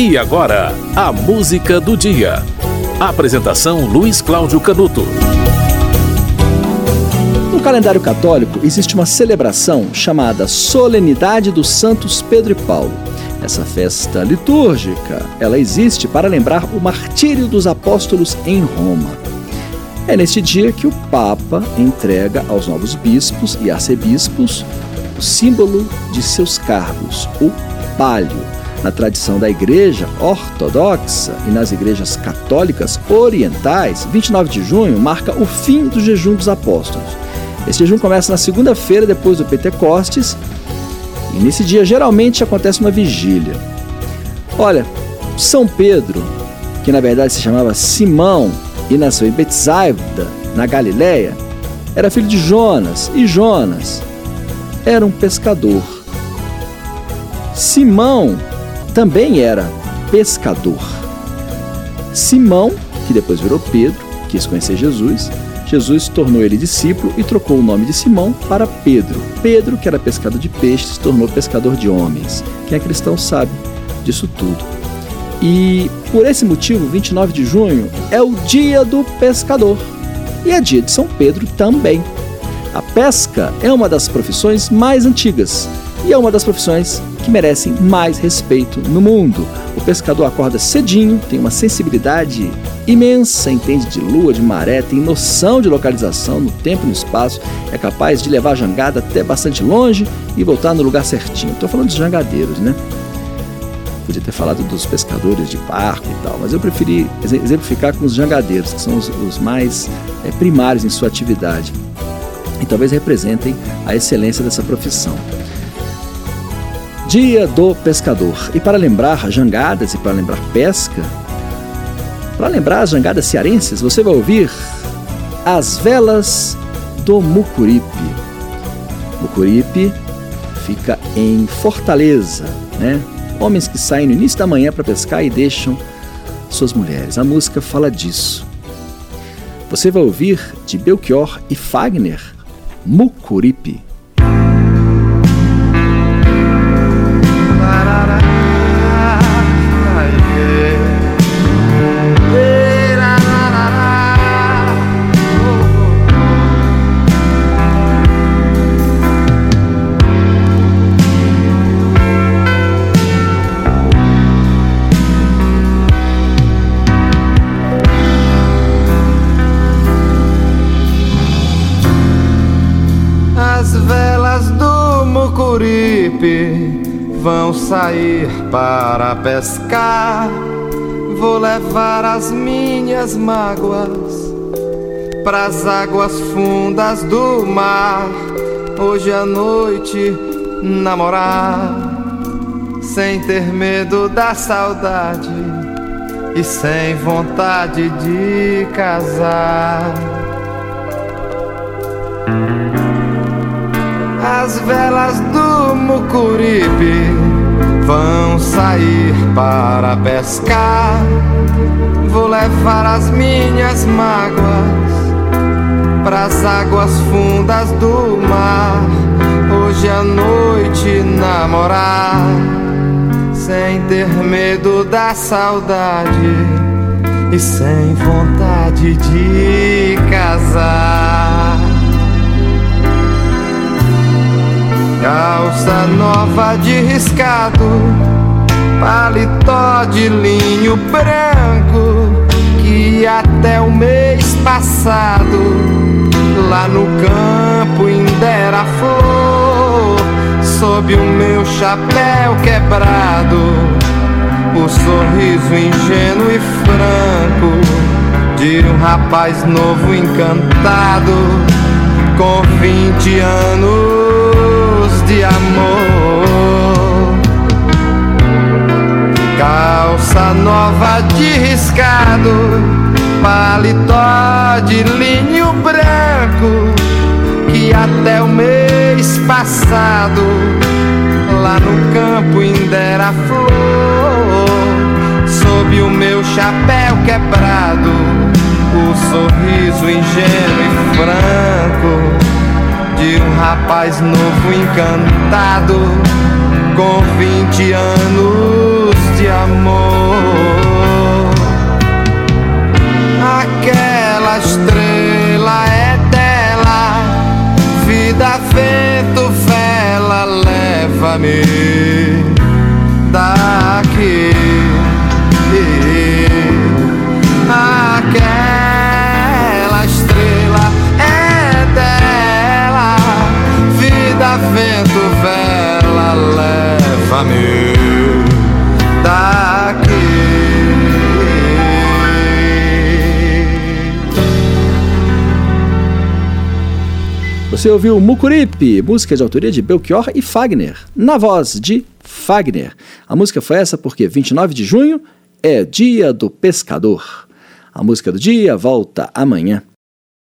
E agora, a música do dia. Apresentação Luiz Cláudio Canuto. No calendário católico existe uma celebração chamada Solenidade dos Santos Pedro e Paulo. Essa festa litúrgica, ela existe para lembrar o martírio dos apóstolos em Roma. É neste dia que o Papa entrega aos novos bispos e arcebispos o símbolo de seus cargos, o palio na tradição da Igreja Ortodoxa e nas igrejas católicas orientais, 29 de junho marca o fim do jejum dos apóstolos. Esse jejum começa na segunda-feira depois do Pentecostes e nesse dia geralmente acontece uma vigília. Olha, São Pedro, que na verdade se chamava Simão e nasceu em Betsaida, na Galiléia, era filho de Jonas e Jonas era um pescador. Simão também era pescador. Simão, que depois virou Pedro, quis conhecer Jesus, Jesus tornou ele discípulo e trocou o nome de Simão para Pedro. Pedro, que era pescador de peixes, se tornou pescador de homens. Quem é cristão sabe disso tudo. E por esse motivo, 29 de junho é o dia do pescador e é dia de São Pedro também. A pesca é uma das profissões mais antigas e é uma das profissões que merecem mais respeito no mundo. O pescador acorda cedinho, tem uma sensibilidade imensa, entende de lua, de maré, tem noção de localização no tempo e no espaço, é capaz de levar a jangada até bastante longe e voltar no lugar certinho. Estou falando dos jangadeiros, né? Podia ter falado dos pescadores de barco e tal, mas eu preferi exemplificar com os jangadeiros, que são os, os mais é, primários em sua atividade e talvez representem a excelência dessa profissão. Dia do Pescador. E para lembrar jangadas e para lembrar pesca, para lembrar as jangadas cearenses, você vai ouvir As Velas do Mucuripe. Mucuripe fica em Fortaleza, né? Homens que saem no início da manhã para pescar e deixam suas mulheres. A música fala disso. Você vai ouvir de Belchior e Fagner, Mucuripe. Mucuripe vão sair para pescar. Vou levar as minhas mágoas pras águas fundas do mar. Hoje à noite namorar, sem ter medo da saudade e sem vontade de casar. As velas do Mucuripe vão sair para pescar. Vou levar as minhas mágoas pras águas fundas do mar. Hoje à noite namorar, sem ter medo da saudade e sem vontade de casar. Calça nova de riscado, paletó de linho branco que até o mês passado lá no campo ainda flor. Sob o meu chapéu quebrado, o sorriso ingênuo e franco de um rapaz novo encantado com vinte anos de amor. Calça nova de riscado, paletó de linho branco, que até o mês passado lá no campo ainda era flor. Sob o meu chapéu quebrado, o sorriso ingênuo e franco rapaz novo encantado com vinte anos de amor. Aquela estrela é dela, vida, vento, vela, leva-me daqui. Aquela leva-me Você ouviu Mucuripe, música de autoria de Belchior e Fagner, na voz de Fagner. A música foi essa porque 29 de junho é Dia do Pescador. A música do dia volta amanhã.